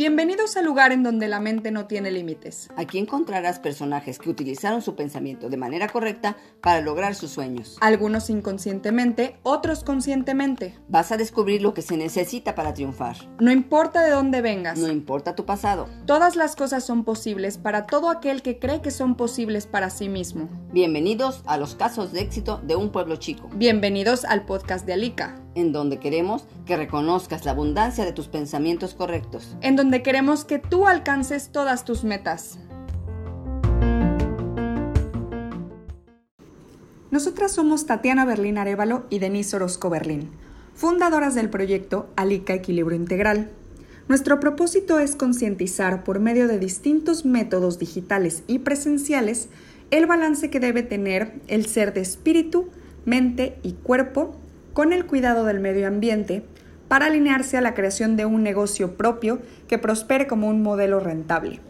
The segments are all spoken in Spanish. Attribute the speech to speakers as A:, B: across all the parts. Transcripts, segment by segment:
A: Bienvenidos al lugar en donde la mente no tiene límites.
B: Aquí encontrarás personajes que utilizaron su pensamiento de manera correcta para lograr sus sueños.
A: Algunos inconscientemente, otros conscientemente.
B: Vas a descubrir lo que se necesita para triunfar.
A: No importa de dónde vengas.
B: No importa tu pasado.
A: Todas las cosas son posibles para todo aquel que cree que son posibles para sí mismo.
B: Bienvenidos a los casos de éxito de un pueblo chico.
A: Bienvenidos al podcast de Alika
B: en donde queremos que reconozcas la abundancia de tus pensamientos correctos,
A: en donde queremos que tú alcances todas tus metas. Nosotras somos Tatiana Berlín Arevalo y Denise Orozco Berlín, fundadoras del proyecto Alica Equilibrio Integral. Nuestro propósito es concientizar por medio de distintos métodos digitales y presenciales el balance que debe tener el ser de espíritu, mente y cuerpo con el cuidado del medio ambiente para alinearse a la creación de un negocio propio que prospere como un modelo rentable.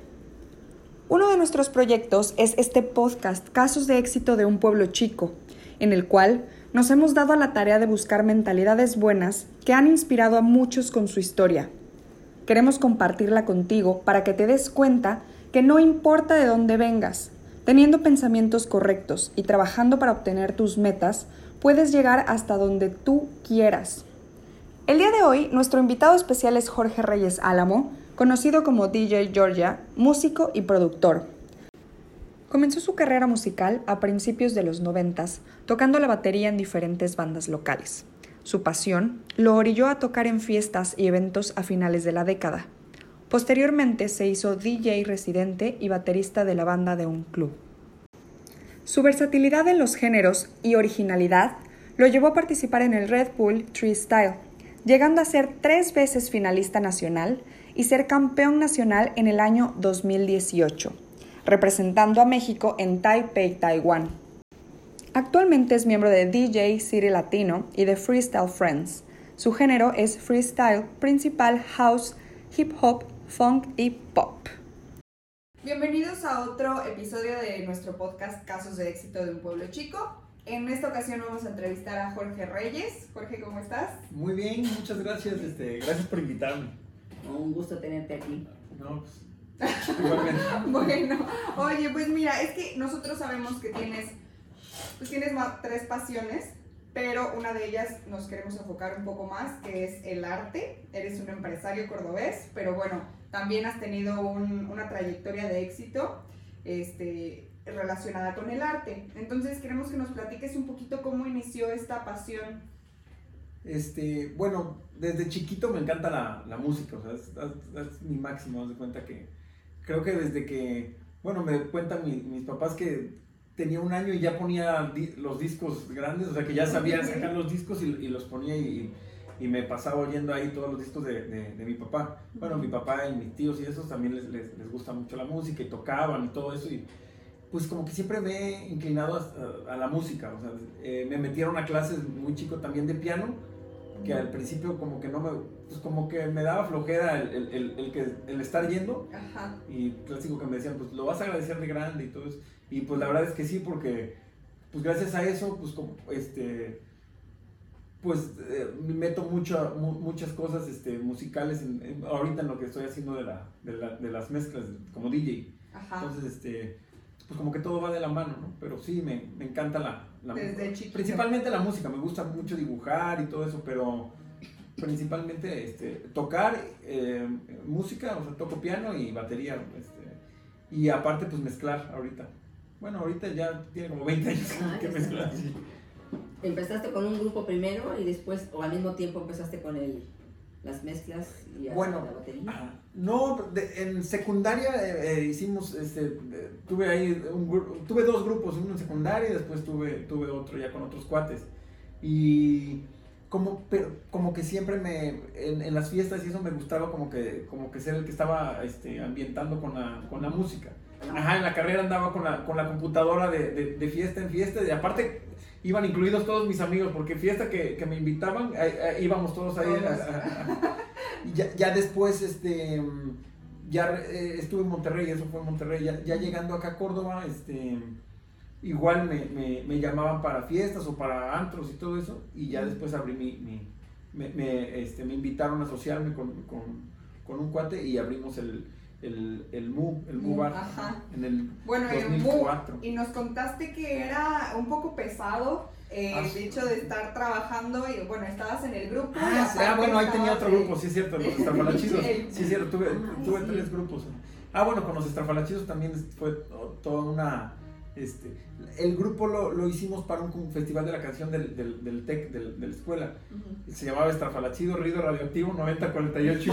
A: Uno de nuestros proyectos es este podcast Casos de éxito de un pueblo chico, en el cual nos hemos dado a la tarea de buscar mentalidades buenas que han inspirado a muchos con su historia. Queremos compartirla contigo para que te des cuenta que no importa de dónde vengas, teniendo pensamientos correctos y trabajando para obtener tus metas, puedes llegar hasta donde tú quieras. El día de hoy, nuestro invitado especial es Jorge Reyes Álamo, conocido como DJ Georgia, músico y productor. Comenzó su carrera musical a principios de los noventas, tocando la batería en diferentes bandas locales. Su pasión lo orilló a tocar en fiestas y eventos a finales de la década. Posteriormente se hizo DJ residente y baterista de la banda de un club. Su versatilidad en los géneros y originalidad lo llevó a participar en el Red Bull Tree Style, llegando a ser tres veces finalista nacional y ser campeón nacional en el año 2018, representando a México en Taipei, Taiwán. Actualmente es miembro de DJ City Latino y de Freestyle Friends. Su género es freestyle, principal house, hip hop, funk y pop. Bienvenidos a otro episodio de nuestro podcast Casos de éxito de un pueblo chico. En esta ocasión vamos a entrevistar a Jorge Reyes. Jorge, ¿cómo estás?
C: Muy bien, muchas gracias. Este, gracias por invitarme.
B: Un gusto tenerte aquí.
C: No, pues, igualmente.
A: bueno, oye, pues mira, es que nosotros sabemos que tienes, pues tienes tres pasiones, pero una de ellas nos queremos enfocar un poco más, que es el arte. Eres un empresario cordobés, pero bueno, también has tenido una trayectoria de éxito este, relacionada con el arte. Entonces queremos que nos platiques un poquito cómo inició esta pasión.
C: Este, bueno, desde chiquito me encanta la, música, o sea, es, mi máximo, de cuenta que creo que desde que, bueno, me cuentan mis papás que tenía un año y ya ponía los discos grandes, o sea, que ya sabía sacar los discos y, los ponía y y me pasaba oyendo ahí todos los discos de, de, mi papá. Bueno, mi papá y mis tíos y esos también les, les, les, gusta mucho la música y tocaban y todo eso. Y pues como que siempre me he inclinado a, a, la música. O sea, eh, me metieron a clases muy chico también de piano, que al principio como que no me, pues como que me daba flojera el, el, el, que, el estar yendo. Ajá. Y clásico que me decían, pues lo vas a agradecer de grande y todo eso. Y pues la verdad es que sí, porque pues gracias a eso, pues como, este pues eh, me meto mucho, muchas cosas este, musicales ahorita en lo que estoy haciendo de, la, de, las mezclas como DJ. Entonces, este, pues como que todo va de la mano, ¿no? Pero sí, me, me encanta la, la música. Principalmente la música, me gusta mucho dibujar y todo eso, pero principalmente este, tocar eh, música, o sea, toco piano y batería. Este, y aparte, pues mezclar ahorita. Bueno, ahorita ya tiene como 20 años que mezclar.
B: ¿Empezaste con un grupo primero y después, o al mismo tiempo empezaste con el, las mezclas y
C: bueno, la batería? no, en secundaria eh, eh, hicimos, este, tuve ahí, un, tuve dos grupos, uno en secundaria y después tuve, tuve otro ya con otros cuates. Y como, pero, como que siempre me, en, las fiestas y eso me gustaba como que, como que ser el que estaba este, ambientando con la, con la música. Ajá, en la carrera andaba con la, con la computadora de, de, de fiesta en fiesta. Y aparte iban incluidos todos mis amigos, porque fiesta que, que me invitaban, íbamos todos ahí. ya, ya, después, este, ya eh, estuve en Monterrey, eso fue en Monterrey, ya, ya, llegando acá a Córdoba, este, igual me, me, me, llamaban para fiestas o para antros y todo eso, y ya después abrí mi, mi me, me, este, me invitaron a asociarme con, con, con, un cuate y abrimos el, el, el MU, el MU Bar, en el
A: bueno, 2004. y nos contaste que era un poco pesado eh, ah, el hecho de estar trabajando y bueno, estabas en el grupo.
C: Ah, ah bueno, ahí tenía otro grupo, sí es cierto, los estrafalachidos. sí es cierto, tuve, tuve tres grupos. Ah, bueno, con los estrafalachidos también fue toda una este, el grupo lo, lo, hicimos para un, festival de la canción del, del, del TEC, del, de la escuela. Se llamaba Estrafalachido Ruido Radioactivo 9048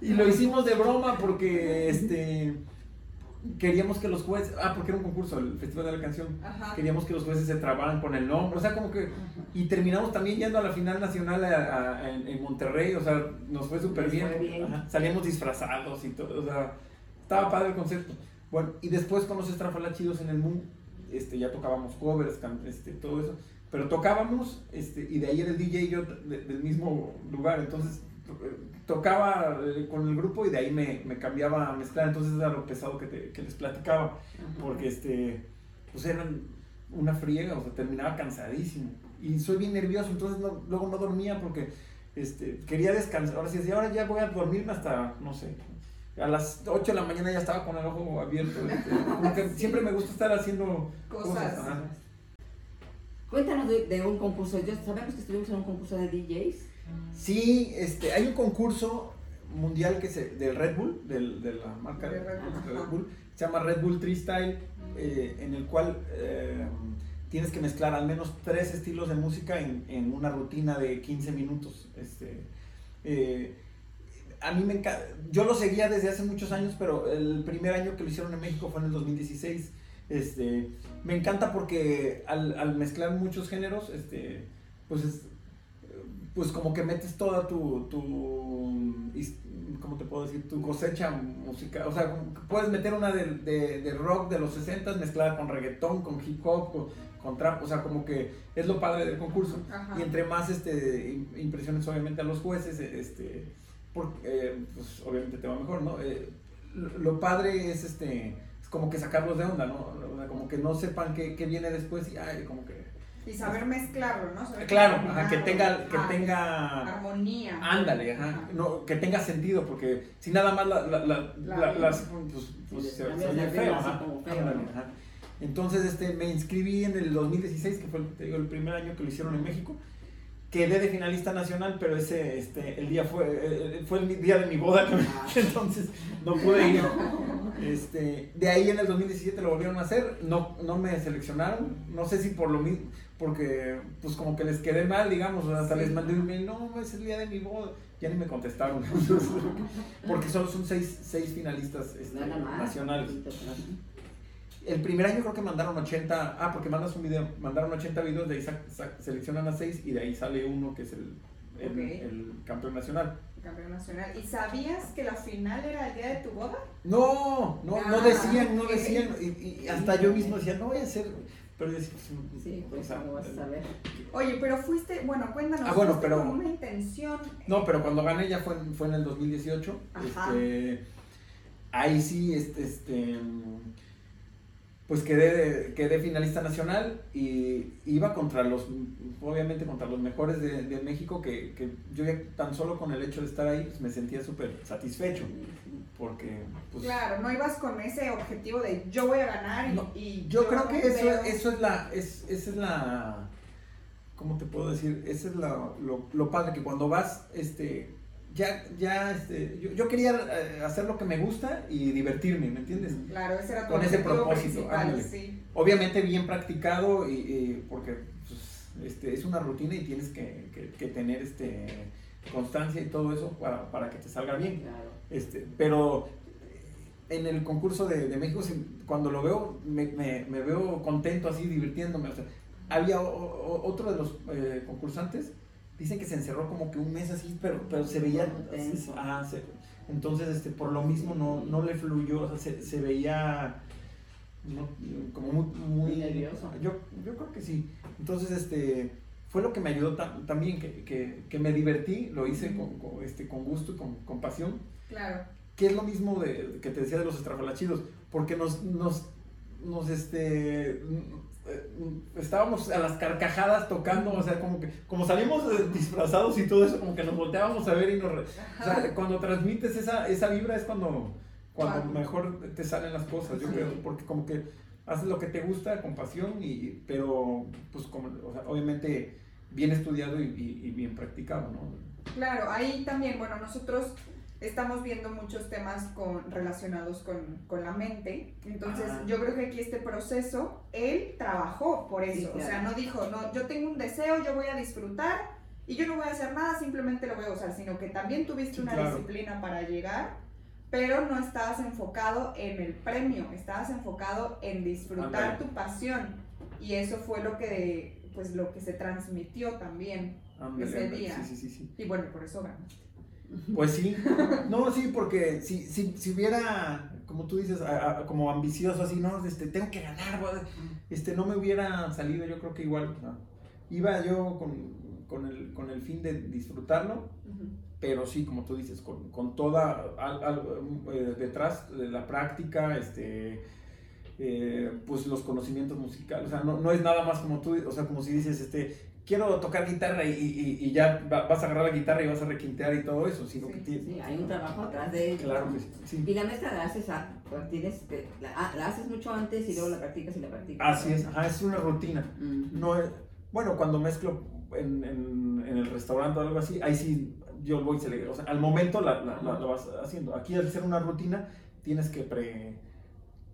C: y Y lo hicimos de broma porque este, queríamos que los jueces, ah, porque era un concurso, el festival de la canción, queríamos que los jueces se trabaran con el nombre, o sea, como que, y terminamos también yendo a la final nacional en, Monterrey, o sea, nos fue súper bien, salíamos disfrazados y todo, o sea, estaba padre el concepto. Bueno, y después con los estrafalachidos en el mundo, este, ya tocábamos covers, este, todo eso, pero tocábamos, este, y de ahí era el DJ yo del mismo lugar, entonces eh, tocaba eh, con el grupo y de ahí me, me, cambiaba a mezclar, entonces era lo pesado que, te, que les platicaba, porque este, pues eran una friega, o sea, terminaba cansadísimo, y soy bien nervioso, entonces luego no dormía porque este, quería descansar, ahora sí, ahora ya voy a dormirme hasta, no sé, a las 8 de la mañana ya estaba con el ojo abierto. Este, siempre me gusta estar haciendo cosas.
B: Cuéntanos de, un concurso. Yo, sabemos que estuvimos en un concurso de DJs.
C: Sí, este, hay un concurso mundial que se, del Red Bull, del, de la marca de Red, Bull, se llama Red Bull Freestyle, eh, en el cual eh, tienes que mezclar al menos tres estilos de música en, en una rutina de 15 minutos. Este, eh, a mí me encanta, yo lo seguía desde hace muchos años, pero el primer año que lo hicieron en México fue en el 2016. Este, me encanta porque al, mezclar muchos géneros, este, pues pues como que metes toda tu, tu, ¿cómo te puedo decir? Tu cosecha musical, o sea, puedes meter una de, rock de los 60 mezclada con reggaetón, con hip hop, con, trap, o sea, como que es lo padre del concurso. Y entre más este, impresiones obviamente a los jueces, este porque eh, pues obviamente te va mejor, ¿no? Eh, lo padre es este es como que sacarlos de onda, ¿no? Como que no sepan qué, qué viene después y ay, como que
A: y saber mezclarlo, ¿no?
C: claro, que tenga, que tenga
A: armonía.
C: Ándale, ajá, No, que tenga sentido, porque si nada más la, la, la, las pues, pues se, oye feo, ajá. Entonces este, me inscribí en el 2016, que fue digo, el primer año que lo hicieron en México quedé de finalista nacional, pero ese, este, el día fue, eh, fue el día de mi boda, ah. entonces no pude ir. Este, de ahí en el 2017 lo volvieron a hacer, no, no me seleccionaron, no sé si por lo mismo, porque pues como que les quedé mal, digamos, hasta les mandé un mail, no, es el día de mi boda, ya ni me contestaron, porque solo son seis, seis finalistas este, nacionales. El primer año creo que mandaron 80, ah, porque mandas un video, mandaron 80 videos, de ahí seleccionan a 6 y de ahí sale uno que es el, el, campeón nacional.
A: campeón nacional. ¿Y sabías que la final era el día de tu boda?
C: No, no, no ah, decían, no decían, y, hasta yo mismo decía, no voy a hacer, pero decía,
B: pues, sí, pues no vas a saber.
A: Oye, pero fuiste, bueno, cuéntanos,
C: ah, bueno, pero,
A: con una intención.
C: No, pero cuando gané ya fue, fue en el 2018, este, ahí sí, este, este pues quedé, quedé finalista nacional y iba contra los, obviamente contra los mejores de, de México, que, que, yo tan solo con el hecho de estar ahí pues me sentía súper satisfecho, porque... Pues,
A: claro, no ibas con ese objetivo de yo voy a ganar y...
C: yo, creo que eso, eso es la, es, esa es la, ¿cómo te puedo decir? Ese es la, lo, lo padre, que cuando vas, este ya, ya, este, yo, yo, quería eh, hacer lo que me gusta y divertirme, ¿me entiendes?
A: Claro, ese era
C: Con ese propósito. Sí. Obviamente bien practicado, y, porque pues, este, es una rutina y tienes que, que, tener este, constancia y todo eso para, para que te salga bien. Claro. Este, pero en el concurso de, de México, cuando lo veo, me, me, me, veo contento así, divirtiéndome. O sea, había otro de los eh, concursantes Dicen que se encerró como que un mes así, pero, pero se veía... Ah, entonces, este, por lo mismo no, no le fluyó, o sea, se, se veía como muy, muy
B: nervioso.
C: Yo, yo creo que sí. Entonces, este, fue lo que me ayudó también, que, que, que, me divertí, lo hice con, este, con gusto y con, con, pasión.
A: Claro.
C: Que es lo mismo de, que te decía de los estrafalachidos, porque nos, nos nos, este, estábamos a las carcajadas tocando, o sea, como que, como salimos disfrazados y todo eso, como que nos volteábamos a ver y nos, o sea, cuando transmites esa, esa vibra es cuando, cuando mejor te salen las cosas, yo creo, porque como que haces lo que te gusta con pasión, y, pero, pues, como, o sea, obviamente bien estudiado y, y bien practicado, ¿no?
A: Claro, ahí también, bueno, nosotros estamos viendo muchos temas con, relacionados con, con la mente. Entonces, ah. yo creo que aquí este proceso, él trabajó por eso. O sea, no dijo, no, yo tengo un deseo, yo voy a disfrutar y yo no voy a hacer nada, simplemente lo voy a usar, sino que también tuviste una disciplina para llegar, pero no estabas enfocado en el premio, estabas enfocado en disfrutar tu pasión. Y eso fue lo que, pues, lo que se transmitió también ese día.
C: Sí, sí, sí,
A: y bueno, por eso ganaste.
C: Pues sí, no, sí, porque si, si, si hubiera, como tú dices, como ambicioso así, no, este, tengo que ganar, este, no me hubiera salido, yo creo que igual, iba yo con, con, el, con el fin de disfrutarlo, pero sí, como tú dices, con, con toda, eh, detrás de la práctica, este, eh, pues los conocimientos musicales, o sea, no, no es nada más como tú, o sea, como si dices, este, quiero tocar guitarra y, y, y, ya vas a agarrar la guitarra y vas a requintear y todo eso, sino que
B: Sí, hay un trabajo atrás de ello.
C: Claro que sí.
B: Y la mezcla la haces, a, tienes, la, ah, la, haces mucho antes y luego la practicas y la practicas.
C: Así es, ajá, es una rutina. no es, bueno, cuando mezclo en, en, en, el restaurante o algo así, ahí sí yo voy, o sea, al momento la, la, la, vas haciendo. Aquí al ser una rutina, tienes que pre,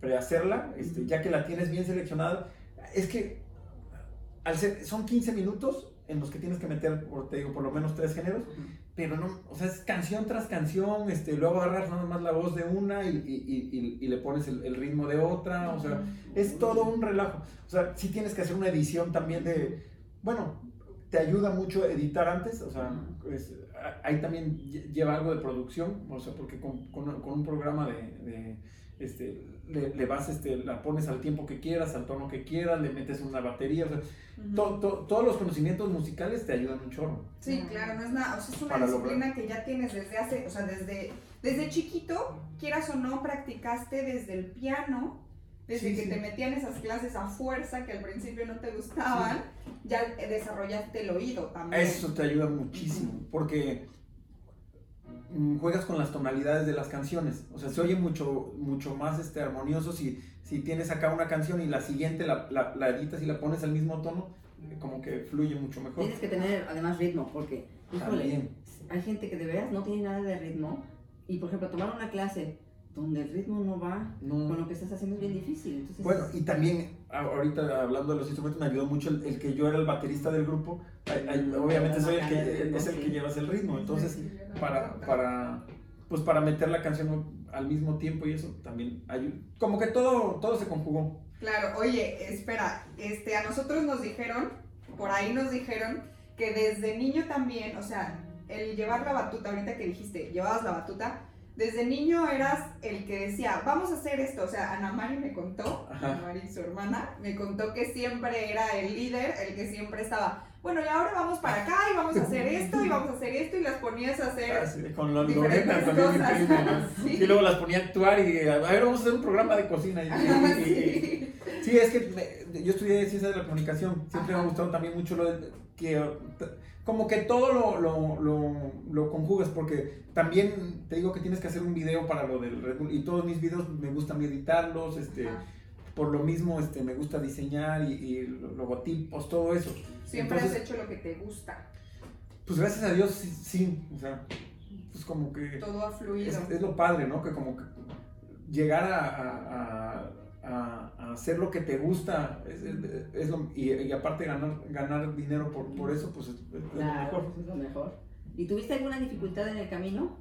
C: prehacerla, este, ya que la tienes bien seleccionada. Es que son 15 minutos en los que tienes que meter, por, te digo, por lo menos tres géneros, pero no, o sea, es canción tras canción, este, luego agarras nada más la voz de una y, y, y, le pones el, el, ritmo de otra, o sea, es todo un relajo. O sea, sí tienes que hacer una edición también de, bueno, te ayuda mucho editar antes, o sea, ahí también lleva algo de producción, o sea, porque con, con, un programa de este, le, vas, este, la pones al tiempo que quieras, al tono que quieras, le metes una batería, o sea, todos los conocimientos musicales te ayudan un chorro.
A: Sí, claro, no es nada, o sea, es una disciplina que ya tienes desde hace, o sea, desde, desde chiquito, quieras o no, practicaste desde el piano, desde que te metían esas clases a fuerza que al principio no te gustaban, ya desarrollaste el oído también.
C: Eso te ayuda muchísimo, porque Mm, juegas con las tonalidades de las canciones. O sea, se oye mucho, mucho más este, armonioso si, si tienes acá una canción y la siguiente la, la, editas y la pones al mismo tono, eh, como que fluye mucho mejor.
B: Tienes que tener además ritmo, porque, híjole, hay gente que de veras no tiene nada de ritmo y, por ejemplo, tomar una clase donde el ritmo no va con lo que estás haciendo es bien difícil.
C: bueno, y también ahorita hablando de los instrumentos me ayudó mucho el, que yo era el baterista del grupo. obviamente soy el que, es el que llevas el ritmo, entonces para, para, pues para meter la canción al mismo tiempo y eso también ayuda. Como que todo, todo se conjugó.
A: Claro, oye, espera, este, a nosotros nos dijeron, por ahí nos dijeron que desde niño también, o sea, el llevar la batuta, ahorita que dijiste, llevabas la batuta, desde niño eras el que decía, vamos a hacer esto. O sea, Ana Mari me contó, Ana Mari, su hermana, me contó que siempre era el líder, el que siempre estaba, bueno, y ahora vamos para acá y vamos a hacer esto y vamos a hacer esto y las ponías a hacer.
C: Ah, con la Lorena también. Y luego las ponía a actuar y a ver, vamos a hacer un programa de cocina. sí. es que yo estudié ciencias de la comunicación. Siempre me ha gustado también mucho lo de que como que todo lo, lo, lo, lo, conjugas, porque también te digo que tienes que hacer un video para lo del Red Bull, y todos mis videos me gustan editarlos, este, por lo mismo este, me gusta diseñar y, logotipos, todo eso.
A: Siempre has hecho lo que te gusta.
C: Pues gracias a Dios sí, o sea, pues como que...
A: Todo ha fluido.
C: Es, lo padre, ¿no? Que como que llegar a a, hacer lo que te gusta es, lo, y, aparte ganar, ganar dinero por, por eso, pues es,
B: lo mejor. es lo mejor. ¿Y tuviste alguna dificultad en el camino?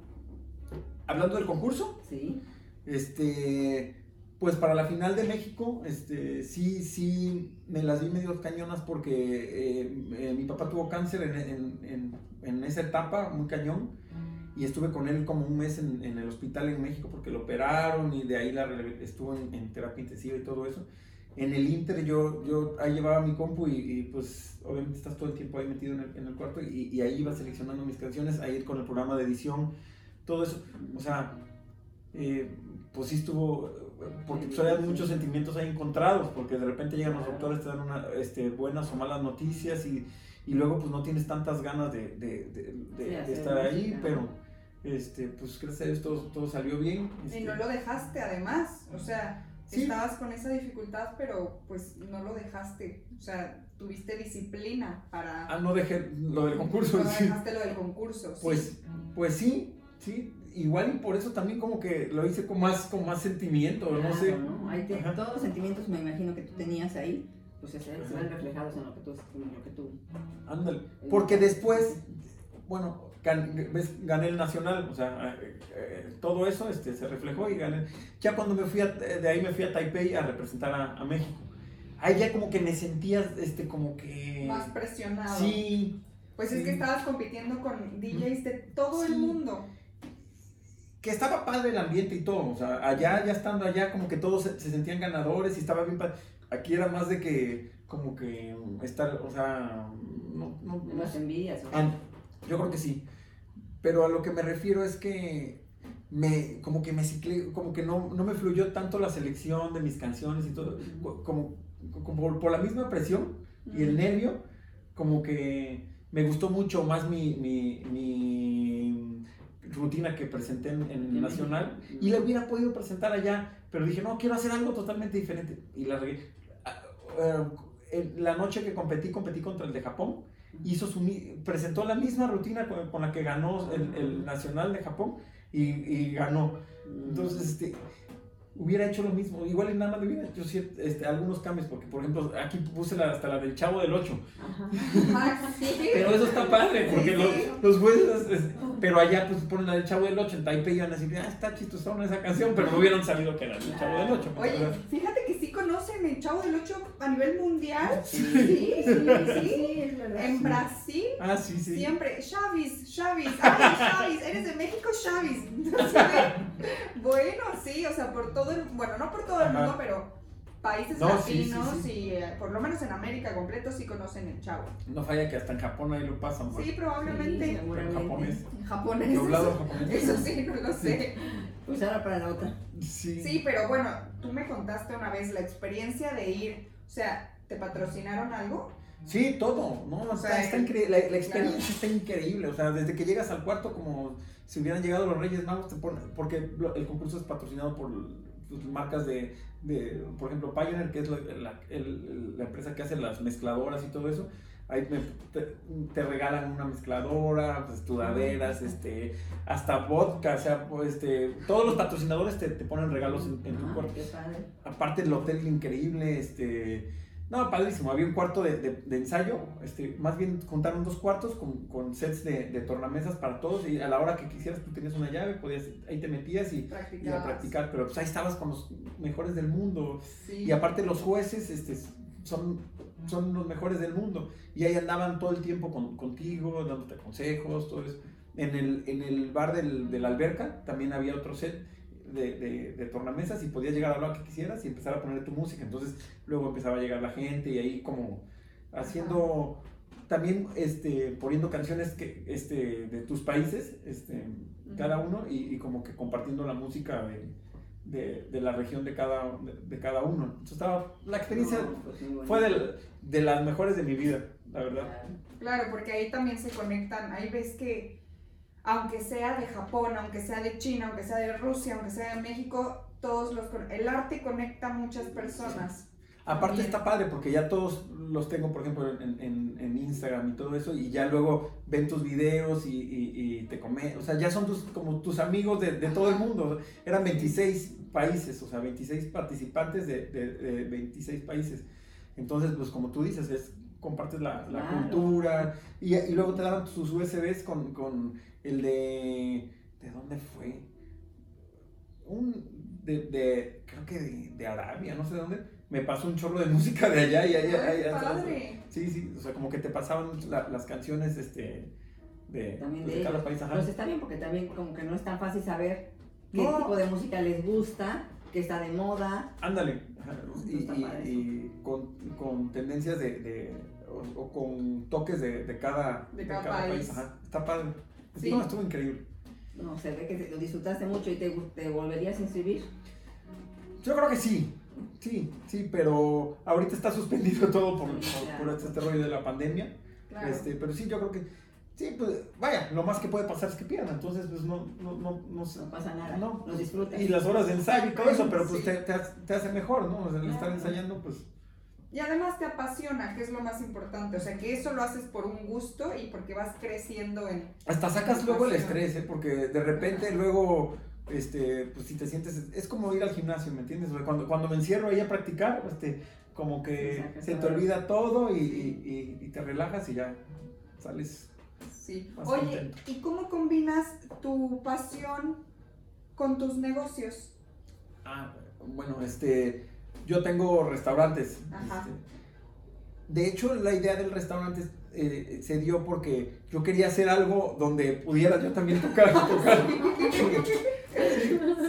C: Hablando del concurso.
B: Sí.
C: Este, pues para la final de México, este, sí, sí, me las di medio cañonas porque eh, eh, mi papá tuvo cáncer en, en, en, en, esa etapa, muy cañón y estuve con él como un mes en, en, el hospital en México porque lo operaron y de ahí la, estuvo en, terapia intensiva y todo eso. En el Inter yo, yo ahí llevaba mi compu y, pues obviamente estás todo el tiempo ahí metido en el, en el cuarto y, y, ahí iba seleccionando mis canciones, ahí con el programa de edición, todo eso. O sea, eh, pues sí estuvo, porque pues, hay muchos sentimientos ahí encontrados, porque de repente llegan los doctores, te dan una, este, buenas o malas noticias y, y luego pues no tienes tantas ganas de, de, de, estar ahí, pero este, pues gracias a Dios todo, todo salió bien.
A: Y no
C: este.
A: lo dejaste además, o sea, estabas con esa dificultad, pero pues no lo dejaste, o sea, tuviste disciplina para...
C: Ah, no dejé lo del concurso.
A: No dejaste lo del concurso.
C: Pues, pues sí, sí, igual y por eso también como que lo hice con más, con más sentimiento, no sé.
B: todos los sentimientos me imagino que tú tenías ahí, pues se, ven reflejados en lo que tú... lo que tú
C: Ándale, porque después, bueno, gané el nacional, o sea, eh, eh, todo eso este, se reflejó y gané. Ya cuando me fui de ahí me fui a Taipei a representar a, México. Ahí ya como que me sentías este, como que...
A: Más presionado.
C: Sí.
A: Pues es que estabas compitiendo con DJs de todo el mundo
C: que estaba padre el ambiente y todo, o sea, allá, ya estando allá, como que todos se, sentían ganadores y estaba bien padre. Aquí era más de que, como que, estar, o sea, no... no,
B: Las envidias.
C: yo creo que sí, pero a lo que me refiero es que me, como que me ciclé, como que no, no me fluyó tanto la selección de mis canciones y todo, como, como por, la misma presión y el nervio, como que me gustó mucho más mi, mi, mi rutina que presenté en, en Nacional y la hubiera podido presentar allá, pero dije, no, quiero hacer algo totalmente diferente. Y la. Ah, eh, la noche que competí, competí contra el de Japón, hizo su, presentó la misma rutina con, la que ganó el, el, Nacional de Japón y, y ganó. Entonces, este, hubiera hecho lo mismo. Igual en nada más hubiera hecho este, algunos cambios, porque por ejemplo aquí puse la, hasta la del Chavo del 8.
A: Ah,
C: pero eso está padre, porque los, los jueces, pero allá pues ponen la del Chavo del 8 en Taipei y van a decir, ah, está chistosona esa canción, pero no hubieran sabido que era el Chavo del 8.
A: Oye, fíjate sí conocen el Chavo del 8 a nivel mundial. Sí, sí, sí, sí, es verdad. En Brasil.
C: Ah, sí, sí.
A: Siempre, Chavis, Chavis, ay, Chavis, eres de México, Chavis. bueno, sí, o sea, por todo bueno, no por todo el mundo, pero países latinos y eh, por lo menos en América completo sí conocen el chavo.
C: No falla que hasta en Japón ahí lo pasan.
A: Sí, probablemente.
C: en japonés.
A: En japonés.
C: Doblado japonés.
A: Eso sí, no lo sé.
B: Pues ahora para la otra.
C: Sí.
A: Sí, pero bueno, tú me contaste una vez la experiencia de ir, o sea, ¿te patrocinaron algo?
C: Sí, todo, ¿no? O sea, está, increíble, la, experiencia está increíble, o sea, desde que llegas al cuarto como si hubieran llegado los Reyes Magos, te ponen, porque el concurso es patrocinado por marcas de, de, por ejemplo, Pioneer, que es la, la, empresa que hace las mezcladoras y todo eso, ahí te, regalan una mezcladora, pues, este, hasta vodka, o sea, pues, este, todos los patrocinadores te, te ponen regalos en, tu cuarto. Aparte el hotel increíble, este no, padrísimo. Había un cuarto de, de, ensayo. Este, más bien juntaron dos cuartos con, con sets de, de, tornamesas para todos. Y a la hora que quisieras, tú tenías una llave, podías, ahí te metías y, y a practicar. Pero pues ahí estabas con los mejores del mundo. Y aparte, los jueces este, son, son los mejores del mundo. Y ahí andaban todo el tiempo con, contigo, dándote consejos, todo eso. En el, en el bar del, de la alberca también había otro set de, de, tornamesas y podías llegar a lo que quisieras y empezar a poner tu música. Entonces luego empezaba a llegar la gente y ahí como haciendo también este, poniendo canciones que, este, de tus países, este, cada uno, y, como que compartiendo la música de, de, la región de cada, de, cada uno. Entonces estaba, la experiencia pues fue de, de las mejores de mi vida, la verdad.
A: Claro, porque ahí también se conectan, ahí ves que aunque sea de Japón, aunque sea de China, aunque sea de Rusia, aunque sea de México, todos los el arte conecta a muchas personas.
C: Aparte está padre porque ya todos los tengo, por ejemplo, en, en, en Instagram y todo eso, y ya luego ven tus videos y, y, te comen, o sea, ya son tus, como tus amigos de, de, todo el mundo. Eran 26 países, o sea, 26 participantes de, de, 26 países. Entonces, pues como tú dices, es compartes la, la cultura y, y, luego te daban sus USBs con, con el de. ¿De dónde fue? Un. De, de creo que de, de, Arabia, no sé de dónde. Me pasó un chorro de música de allá y allá.
A: Ay, padre.
C: Sí, sí, o sea, como que te pasaban las canciones este, de,
B: también de, cada país. Ajá. Pues está bien porque también como que no es tan fácil saber qué tipo de música les gusta, qué está de moda.
C: Ándale. Y, y, con, con, tendencias de, de o, con toques de, de cada,
A: de cada, país.
C: Ajá. Está padre. Sí. No, estuvo increíble.
B: No, se ve que lo disfrutaste mucho y te, te volverías a inscribir.
C: Yo creo que sí, sí, sí, pero ahorita está suspendido todo por, por, este, rollo de la pandemia. Este, pero sí, yo creo que Sí, pues vaya, lo más que puede pasar es que pierdan, entonces pues no, no, no,
B: no, no pasa nada, no, lo disfrutas.
C: Y las horas de ensayo y todo eso, pero pues te, te, hace mejor, ¿no? O sea, estar ensayando, pues...
A: Y además te apasiona, que es lo más importante, o sea, que eso lo haces por un gusto y porque vas creciendo en...
C: Hasta sacas luego el estrés, ¿eh? Porque de repente luego, este, pues si te sientes, es como ir al gimnasio, ¿me entiendes? Cuando, cuando me encierro ahí a practicar, este, como que se te olvida todo y, y, y te relajas y ya sales
A: Sí. Oye, ¿y cómo combinas tu pasión con tus negocios?
C: Ah, bueno, este, yo tengo restaurantes. Ajá. Este, de hecho, la idea del restaurante eh, se dio porque yo quería hacer algo donde pudiera yo también tocar. tocar.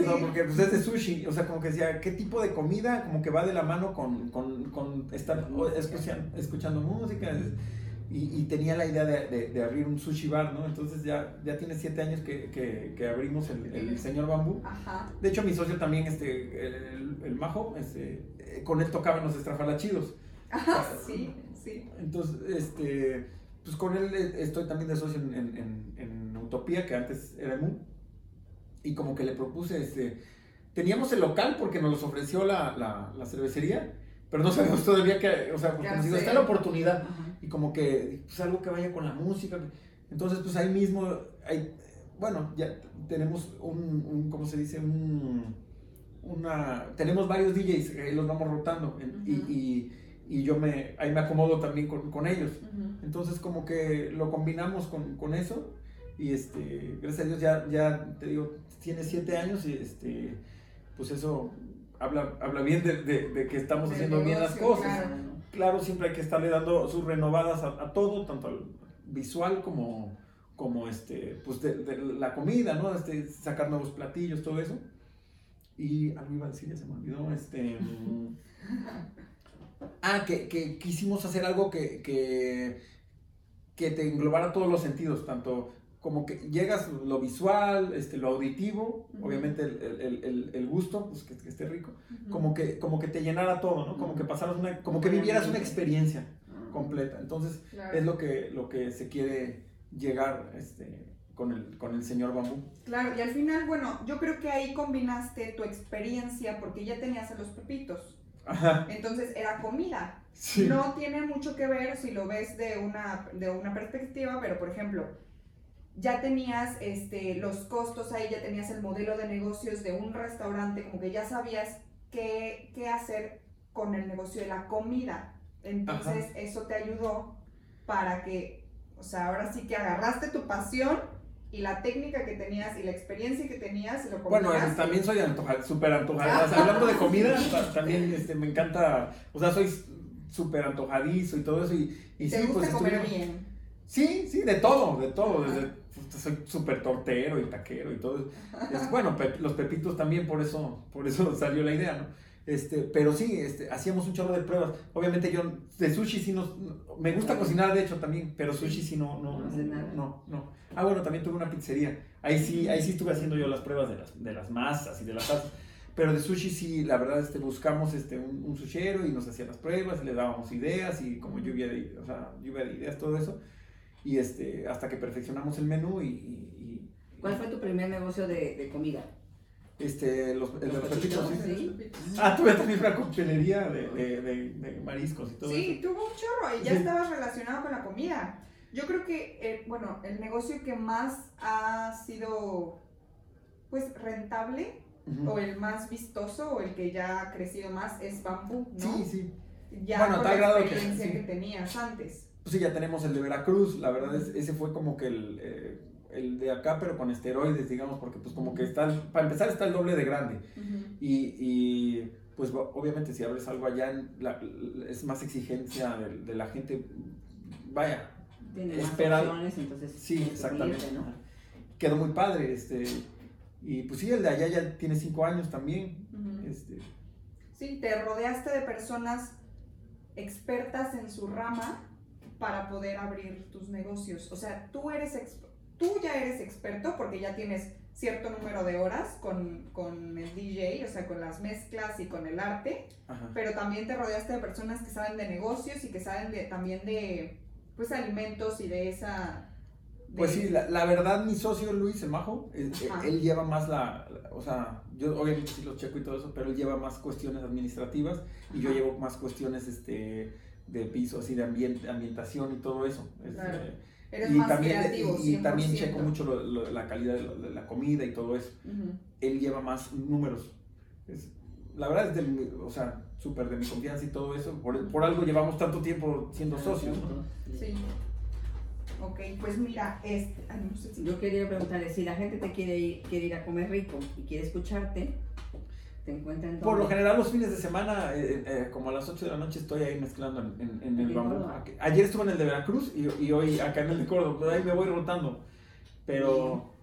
C: No, porque pues es de sushi, o sea, como que decía, ¿qué tipo de comida como que va de la mano con, con, con estar escuchando, escuchando música? Y, tenía la idea de, de, abrir un sushi bar, ¿no? Entonces ya, ya tiene siete años que, que, que abrimos el, el, señor Bambú. Ajá. De hecho, mi socio también, este, el, el Majo, este, eh, con él tocaban los estrafalachidos.
A: Ajá, sí, sí.
C: Entonces, este, pues con él eh, estoy también de socio en, en, en Utopía, que antes era MU. Y como que le propuse, este, teníamos el local porque nos los ofreció la, la, la cervecería, pero no sabemos todavía que, o sea, porque nos está la oportunidad. Ajá y como que pues algo que vaya con la música. Entonces, pues ahí mismo, hay, bueno, ya tenemos un, un ¿cómo se dice? Un, una, tenemos varios DJs, ahí los vamos rotando y, y, y, yo me, ahí me acomodo también con, con ellos. Entonces, como que lo combinamos con, con, eso y este, gracias a Dios ya, ya te digo, tiene siete años y este, pues eso habla, habla bien de, de, que estamos haciendo bien las cosas claro, siempre hay que estarle dando sus renovadas a, todo, tanto al visual como, como este, pues de, la comida, ¿no? Este, sacar nuevos platillos, todo eso. Y algo iba a decir, ya se me olvidó, este... ah, que, que, quisimos hacer algo que, que, que te englobara todos los sentidos, tanto como que llegas lo visual, este, lo auditivo, obviamente el, el, gusto, pues que, esté rico, como, que, como que te llenara todo, ¿no? Como que pasaras una, como que vivieras una experiencia completa. Entonces, es lo que, lo que se quiere llegar este, con, el, con el señor Bambú.
A: Claro, y al final, bueno, yo creo que ahí combinaste tu experiencia porque ya tenías a los pepitos. Ajá. Entonces era comida. Sí. No tiene mucho que ver si lo ves de una, de una perspectiva, pero por ejemplo, ya tenías este, los costos ahí, ya tenías el modelo de negocios de un restaurante, como que ya sabías qué, qué hacer con el negocio de la comida. Entonces eso te ayudó para que, o sea, ahora sí que agarraste tu pasión y la técnica que tenías y la experiencia que tenías lo
C: Bueno, también soy súper antojadizo. hablando de comida, también este, me encanta, o sea, soy súper antojadizo y todo eso. Y, y
A: ¿Te gusta pues, comer bien?
C: Sí, sí, de todo, de todo, desde soy súper tortero y taquero y todo. Es, bueno, los pepitos también, por eso, por eso salió la idea, ¿no? Este, pero sí, este, hacíamos un chorro de pruebas. Obviamente yo de sushi sí nos, me gusta cocinar de hecho también, pero sushi sí no, no, no, no, Ah, bueno, también tuve una pizzería. Ahí sí, ahí sí estuve haciendo yo las pruebas de las, de las masas y de las salsas. Pero de sushi sí, la verdad, este, buscamos este, un, un sushero y nos hacía las pruebas, y le dábamos ideas y como lluvia de, o sea, lluvia de ideas, todo eso y este, hasta que perfeccionamos el menú y...
B: ¿Cuál fue tu primer negocio de, de comida?
C: Este, los, el de los pepitos, ¿sí? Ah, tuve también una coctelería de, de, de, mariscos y todo
A: sí, eso. Sí, tuvo un chorro y ya estaba relacionado con la comida. Yo creo que, eh, bueno, el negocio que más ha sido, pues, rentable o el más vistoso o el que ya ha crecido más es Bambú, ¿no?
C: Sí, sí.
A: Ya bueno, por la experiencia que, que tenías antes
C: pues sí, ya tenemos el de Veracruz, la verdad es, ese fue como que el, eh, el de acá, pero con esteroides, digamos, porque pues como que está, para empezar está el doble de grande. y, y, pues obviamente si abres algo allá, es más exigencia de, la gente, vaya,
B: Tiene más entonces...
C: Sí, exactamente. Quedó muy padre, este... Y pues sí, el de allá ya tiene cinco años también. este.
A: Sí, te rodeaste de personas expertas en su rama para poder abrir tus negocios. O sea, tú eres tú ya eres experto porque ya tienes cierto número de horas con, con el DJ, o sea, con las mezclas y con el arte, pero también te rodeaste de personas que saben de negocios y que saben de, también de, pues, alimentos y de esa...
C: Pues sí, la, verdad, mi socio Luis, el majo, él, lleva más la, o sea, yo obviamente sí lo checo y todo eso, pero él lleva más cuestiones administrativas y yo llevo más cuestiones, este, de piso, así de ambientación y todo eso. Este, y también, Y, también checo mucho la calidad de, la comida y todo eso. Él lleva más números. la verdad es de, o sea, súper de mi confianza y todo eso. Por, por, algo llevamos tanto tiempo siendo socios.
A: Sí. Ok, pues mira, este,
B: yo quería preguntarle, si la gente te quiere ir, quiere ir a comer rico y quiere escucharte,
C: por lo general los fines de semana, eh, eh, eh, como a las 8 de la noche, estoy ahí mezclando en, el bambú. Ayer estuve en el de Veracruz y, hoy acá en el de Córdoba, pero ahí me voy rotando. Pero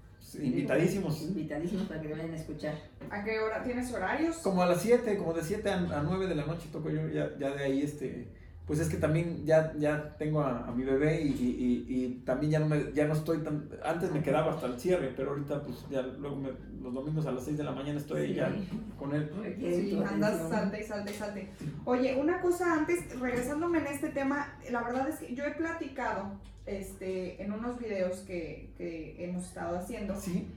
C: invitadísimos.
B: Invitadísimos para que me vayan a escuchar.
A: ¿A qué hora? ¿Tienes horarios?
C: Como a las 7, como de 7 a, a 9 de la noche toco yo, ya, ya de ahí este pues es que también ya, ya tengo a, mi bebé y, también ya no, me, ya no estoy tan... Antes me quedaba hasta el cierre, pero ahorita pues ya luego los domingos a las 6 de la mañana estoy ya con él.
A: Sí, andas salte y salte y salte. Oye, una cosa antes, regresándome en este tema, la verdad es que yo he platicado este, en unos videos que, que hemos estado haciendo.
C: Sí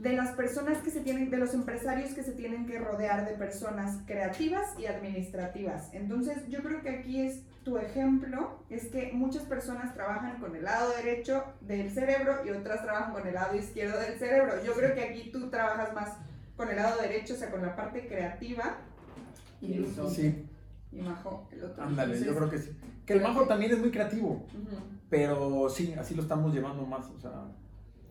A: de las personas que se tienen, de los empresarios que se tienen que rodear de personas creativas y administrativas. Entonces, yo creo que aquí es tu ejemplo, es que muchas personas trabajan con el lado derecho del cerebro y otras trabajan con el lado izquierdo del cerebro. Yo creo que aquí tú trabajas más con el lado derecho, o sea, con la parte creativa.
C: Y sí.
A: Y Majo, el otro.
C: Ándale, yo creo que sí. Que el Majo también es muy creativo, pero sí, así lo estamos llevando más, o sea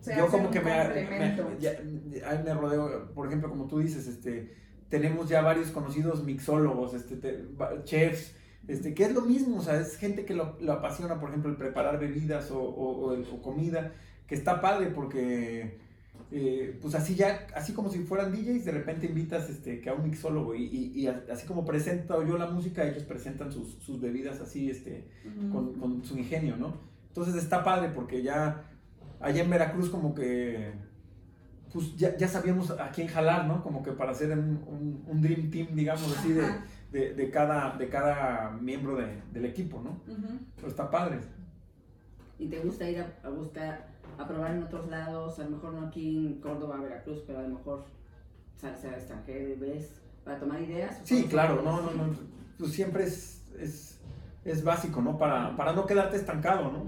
C: yo como que me, me, me rodeo, por ejemplo, como tú dices, este, tenemos ya varios conocidos mixólogos, este, chefs, este, que es lo mismo, o sea, es gente que lo, lo apasiona, por ejemplo, el preparar bebidas o, o, comida, que está padre porque, eh, pues así ya, así como si fueran DJs, de repente invitas este, que a un mixólogo y, y, así como presento yo la música, ellos presentan sus, sus bebidas así, este, con, con su ingenio, ¿no? Entonces está padre porque ya allá en Veracruz como que pues ya, ya, sabíamos a quién jalar, ¿no? Como que para hacer un, un, dream team, digamos así, de, de, de, cada, de cada miembro de, del equipo, ¿no? Pero está padre.
B: ¿Y te gusta ir a, buscar, a probar en otros lados? A lo mejor no aquí en Córdoba, Veracruz, pero a lo mejor sales al extranjero y ves para tomar ideas.
C: Sí, claro, no, no, no. Pues siempre es, es, es básico, ¿no? Para, para no quedarte estancado, ¿no?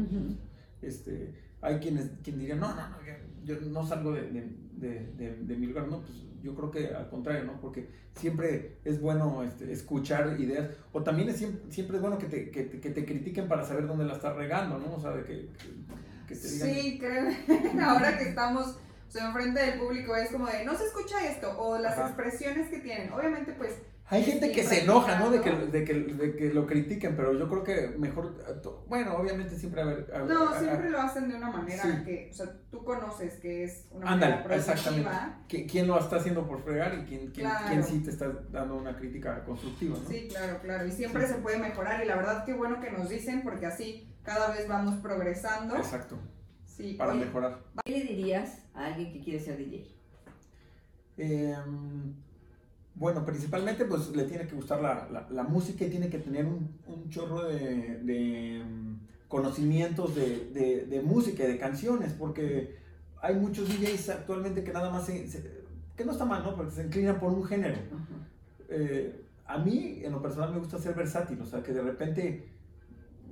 C: Este hay quienes quien dirían, no, no, no, yo no salgo de, de, de, mi lugar, no, pues yo creo que al contrario, ¿no? Porque siempre es bueno este, escuchar ideas, o también es siempre, siempre es bueno que te, que, que, te critiquen para saber dónde la estás regando, ¿no? O sea, de que,
A: que te digan... Sí, creo, ahora que estamos o sea, enfrente del público es como de, no se escucha esto, o las expresiones que tienen, obviamente pues
C: hay gente que se enoja, ¿no? De que, de, que, de que lo critiquen, pero yo creo que mejor, bueno, obviamente siempre a ver...
A: no, siempre lo hacen de una manera que, o sea, tú conoces que es una
C: manera exactamente. ¿Quién lo está haciendo por fregar y quién, quién, quién, sí te está dando una crítica constructiva, ¿no?
A: Sí, claro, claro, y siempre se puede mejorar y la verdad qué bueno que nos dicen porque así cada vez vamos progresando.
C: Exacto. Sí. Para mejorar.
B: ¿Qué le dirías a alguien que quiere ser DJ? Eh
C: bueno, principalmente pues le tiene que gustar la, la, música y tiene que tener un, un chorro de, de mm, conocimientos de, de, de, música y de canciones, porque hay muchos DJs actualmente que nada más, se, que no está mal, ¿no? Porque se inclinan por un género. Eh, a mí, en lo personal, me gusta ser versátil, o sea, que de repente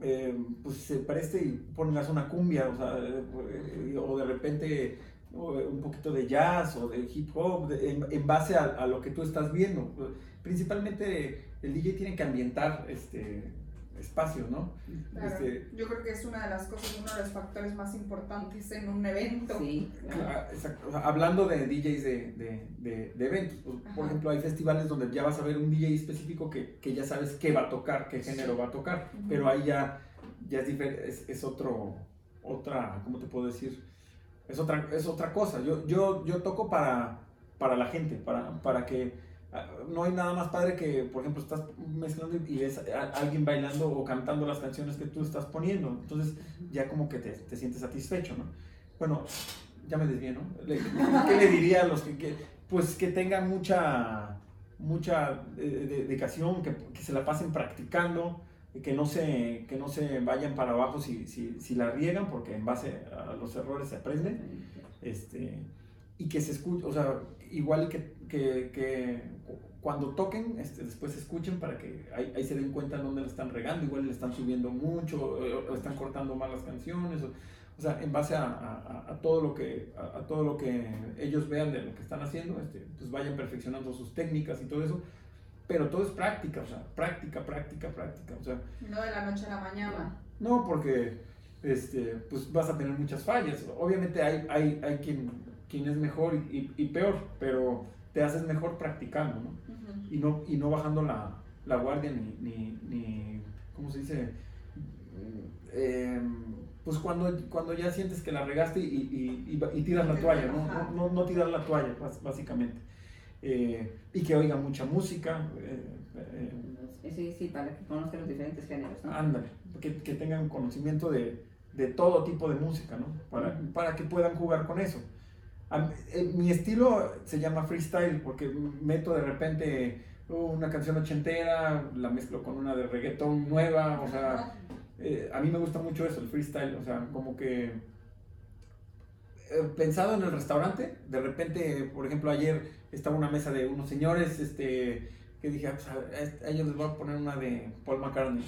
C: eh, pues se preste y pongas una cumbia, o sea, eh, o de repente un poquito de jazz o de hip hop en, base a, lo que tú estás viendo. Principalmente el DJ tiene que ambientar este espacio, ¿no?
A: Este, yo creo que es una de las cosas, uno de los factores más importantes en un evento.
B: Sí,
C: hablando de DJs de, de, de, eventos, pues, por ejemplo, hay festivales donde ya vas a ver un DJ específico que, que ya sabes qué va a tocar, qué género va a tocar, pero ahí ya, ya es, es, es otro, otra, ¿cómo te puedo decir? Es otra, es otra cosa. Yo, yo, yo toco para, para la gente, para, para que ah, no hay nada más padre que, por ejemplo, estás mezclando y ves a alguien bailando o cantando las canciones que tú estás poniendo. Entonces ya como que te, te sientes satisfecho, ¿no? bueno, ya me desvié, ¿no? ¿Qué le diría a los que, pues que tengan mucha, mucha eh, dedicación, que, que, se la pasen practicando, que no se, que no se vayan para abajo si, si, si la riegan, porque en base a los errores se aprende, este, y que se escuche, o sea, igual que, que, que cuando toquen, este, después escuchen para que ahí, ahí, se den cuenta dónde le están regando, igual le están subiendo mucho, o, están cortando mal las canciones, o, o sea, en base a, a, a todo lo que, a, todo lo que ellos vean de lo que están haciendo, este, pues vayan perfeccionando sus técnicas y todo eso, pero todo es práctica, o sea, práctica, práctica, práctica, o sea.
A: No de la noche a la mañana.
C: No, porque, este, pues vas a tener muchas fallas, obviamente hay, hay, hay quien, quien es mejor y, y, peor, pero te haces mejor practicando, ¿no? y, no y no bajando la, la guardia ni, ni, ni, ¿cómo se dice? Eh, pues cuando, cuando ya sientes que la regaste y, y, y tiras la toalla, ¿no? No, no, tirar la toalla, básicamente. Eh, y que oiga mucha música. Eh,
B: eh, sí, sí, para que conozcan los diferentes géneros. ¿no?
C: Ándale, que, que, tengan conocimiento de, de, todo tipo de música, ¿no? Para, para que puedan jugar con eso. mi estilo se llama freestyle porque meto de repente una canción ochentera, la mezclo con una de reggaetón nueva, o sea, eh, a mí me gusta mucho eso, el freestyle, o sea, como que eh, pensado en el restaurante, de repente, por ejemplo, ayer estaba una mesa de unos señores, este, que dije, ah, pues, a, ellos les voy a poner una de Paul McCartney.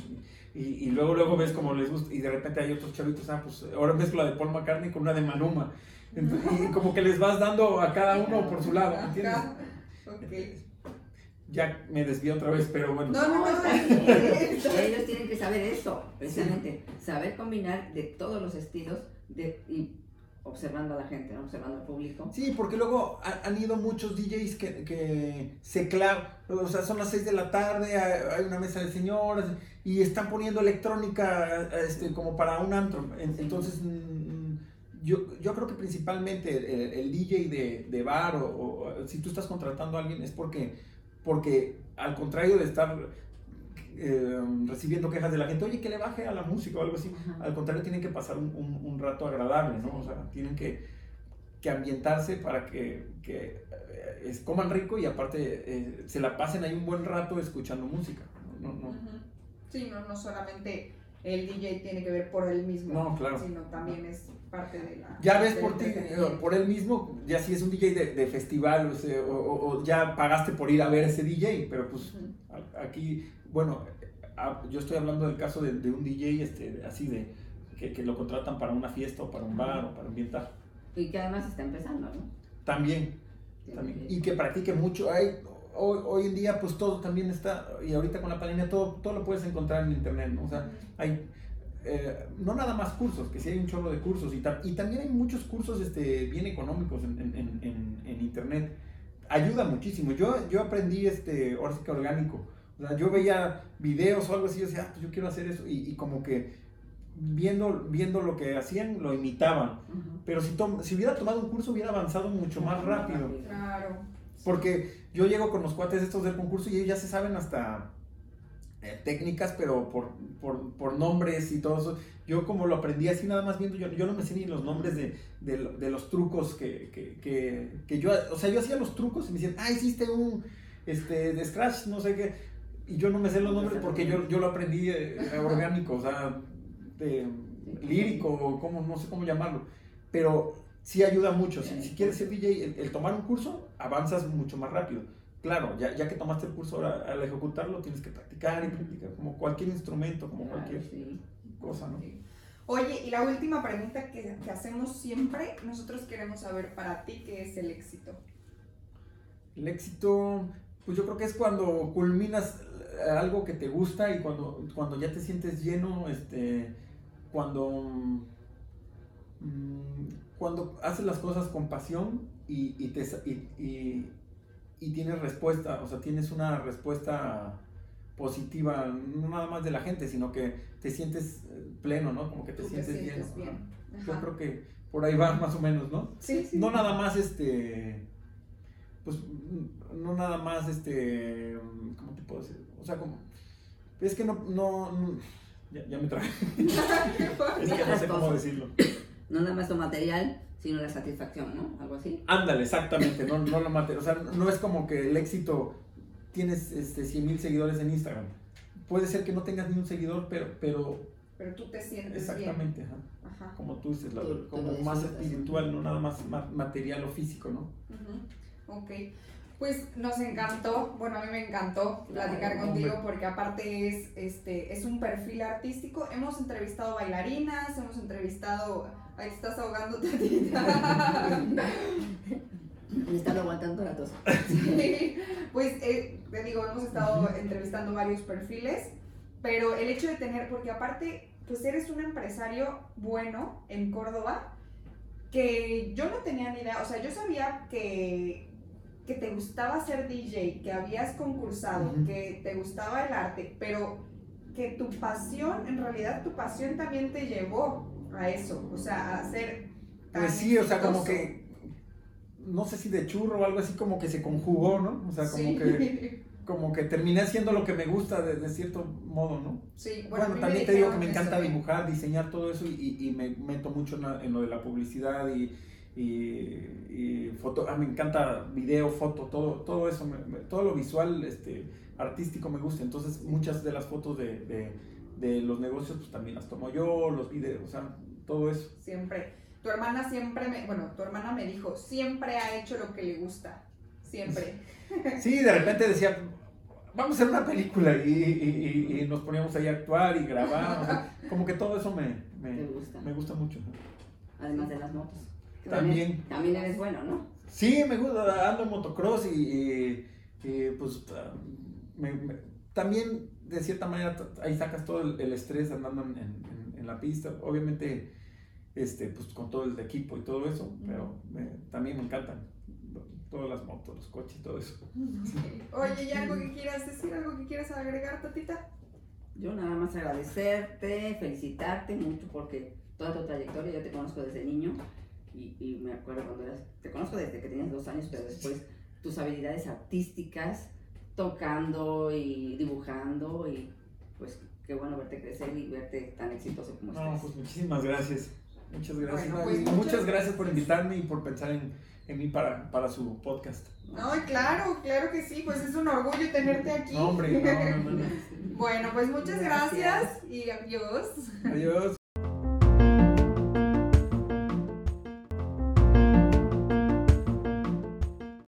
C: Y, y, luego, luego ves como les gusta, y de repente hay otros chavitos, ah, pues ahora mezclo la de Paul McCartney con una de Manuma. y como que les vas dando a cada uno por su lado, ¿entiendes? Okay ya me desvío otra vez, pero bueno.
B: No, no, no, Ellos tienen que saber eso, precisamente, saber combinar de todos los estilos de, y observando a la gente, observando al público.
C: Sí, porque luego han ido muchos DJs que, que se clavan, o sea, son las 6 de la tarde, hay una mesa de señoras y están poniendo electrónica este, como para un antro. Entonces, mm, yo, yo creo que principalmente el, DJ de, de bar o, o si tú estás contratando a alguien es porque porque al contrario de estar eh, recibiendo quejas de la gente, oye, que le baje a la música o algo así, al contrario tienen que pasar un, un, rato agradable, ¿no? O sea, tienen que, que ambientarse para que, que eh, coman rico y aparte eh, se la pasen ahí un buen rato escuchando música, ¿no? no,
A: Sí, no, no solamente el DJ tiene que ver por él mismo,
C: no, claro.
A: sino también es parte de la...
C: Ya ves por ti, por él mismo, ya si es un DJ de, de festival o, o, ya pagaste por ir a ver ese DJ, pero pues aquí, bueno, yo estoy hablando del caso de, de un DJ este, así de que, que, lo contratan para una fiesta o para un bar o para ambientar.
B: Y que además está empezando, ¿no?
C: También, también. y que practique mucho. Hay, hoy, hoy, en día pues todo también está, y ahorita con la pandemia todo, todo lo puedes encontrar en internet, ¿no? O sea, hay eh, no nada más cursos, que sí hay un chorro de cursos y, y también hay muchos cursos este, bien económicos en, en, en, en, internet. Ayuda muchísimo. Yo, yo aprendí este, orgánico. O sea, yo veía videos o algo así y decía, ah, pues yo quiero hacer eso. Y, y, como que viendo, viendo lo que hacían, lo imitaban. Pero si, si hubiera tomado un curso, hubiera avanzado mucho más rápido.
A: Claro.
C: Porque yo llego con los cuates estos del concurso y ellos ya se saben hasta eh, técnicas, pero por, por, por, nombres y todo eso. Yo como lo aprendí así nada más viendo, yo, yo no me sé ni los nombres de, de, de los trucos que, que, que, que, yo, o sea, yo hacía los trucos y me decían, ah, hiciste un, este, de Scratch, no sé qué, y yo no me sé los nombres porque yo, yo lo aprendí eh, orgánico, o sea, lírico, o como, no sé cómo llamarlo, pero sí ayuda mucho, si, si quieres ser DJ, el, el tomar un curso, avanzas mucho más rápido. Claro, ya, ya que tomaste el curso, ahora al ejecutarlo tienes que practicar y practicar, como cualquier instrumento, como cualquier cosa, ¿no?
A: Oye, y la última pregunta que, que, hacemos siempre, nosotros queremos saber para ti qué es el éxito.
C: El éxito, pues yo creo que es cuando culminas algo que te gusta y cuando, cuando ya te sientes lleno, este, cuando, mm, cuando haces las cosas con pasión y, y te, y, y tienes respuesta, o sea, tienes una respuesta positiva, no nada más de la gente, sino que te sientes eh, pleno, ¿no? Como que te, sientes, lleno. Yo creo que por ahí va más o menos, ¿no?
A: Sí, sí.
C: No nada más este, pues, no nada más este, ¿cómo te puedo decir? O sea, como, es que no, no, ya, me traje. es que no sé cómo decirlo.
B: no nada más lo material, sino la satisfacción, ¿no? Algo así.
C: Ándale, exactamente, no, no lo material. O sea, no es como que el éxito, tienes este, 100 mil seguidores en Instagram. Puede ser que no tengas ni un seguidor, pero...
A: Pero, pero tú te sientes
C: Exactamente,
A: bien.
C: Ajá. Como tú dices, como más espiritual, no nada más material o físico, ¿no?
A: Ok. Pues nos encantó, bueno, a mí me encantó platicar contigo porque aparte es, este, es un perfil artístico. Hemos entrevistado bailarinas, hemos entrevistado... Ahí te estás ahogando, tatita.
B: Me están aguantando la tos.
A: Sí, pues eh, te digo, hemos estado entrevistando varios perfiles, pero el hecho de tener, porque aparte, pues eres un empresario bueno en Córdoba, que yo no tenía ni idea, o sea, yo sabía que que te gustaba ser DJ, que habías concursado, que te gustaba el arte, pero que tu pasión, en realidad tu pasión también te llevó a eso, o sea, a ser...
C: Pues sí, o sea, como que, no sé si de churro o algo así como que se conjugó, ¿no? O sea, como que... Como que terminé haciendo lo que me gusta de, cierto modo, ¿no?
A: Sí,
C: bueno, también te digo que me encanta dibujar, diseñar todo eso y, y me meto mucho en lo de la publicidad y, y, foto, ah, me encanta video, foto, todo, todo eso, todo lo visual, este, artístico me gusta, entonces muchas de las fotos de, de, los negocios pues también las tomo yo, los videos, o sea, todo eso.
A: Siempre. Tu hermana siempre me, bueno, tu hermana me dijo, siempre ha hecho lo que le gusta, siempre.
C: Sí, de repente decía, vamos a hacer una película y, y, nos poníamos ahí a actuar y grabar, como que todo eso me, me, gusta? me gusta mucho.
B: Además de las motos.
C: También.
B: También eres bueno, ¿no?
C: Sí, me gusta, ando en motocross y, pues también de cierta manera ahí sacas todo el, estrés andando en, la pista. Obviamente, este, pues con todo el equipo y todo eso, pero también me encantan todas las motos, los coches y todo eso.
A: Oye, ¿y algo que quieras decir, algo que quieras agregar, Tatita?
B: Yo nada más agradecerte, felicitarte mucho porque toda tu trayectoria, yo te conozco desde niño y, y, me acuerdo cuando eras, te conozco desde que tenías dos años, pero después tus habilidades artísticas, tocando y dibujando y pues qué bueno verte crecer y verte tan exitoso como estás.
C: No, pues muchísimas gracias. Muchas gracias. Pues, muchas, gracias por invitarme y por pensar en, en mí para, para su podcast.
A: Ay, claro, claro que sí, pues es un orgullo tenerte aquí.
C: No, hombre, no, no,
A: bueno, pues muchas gracias y adiós.
C: Adiós.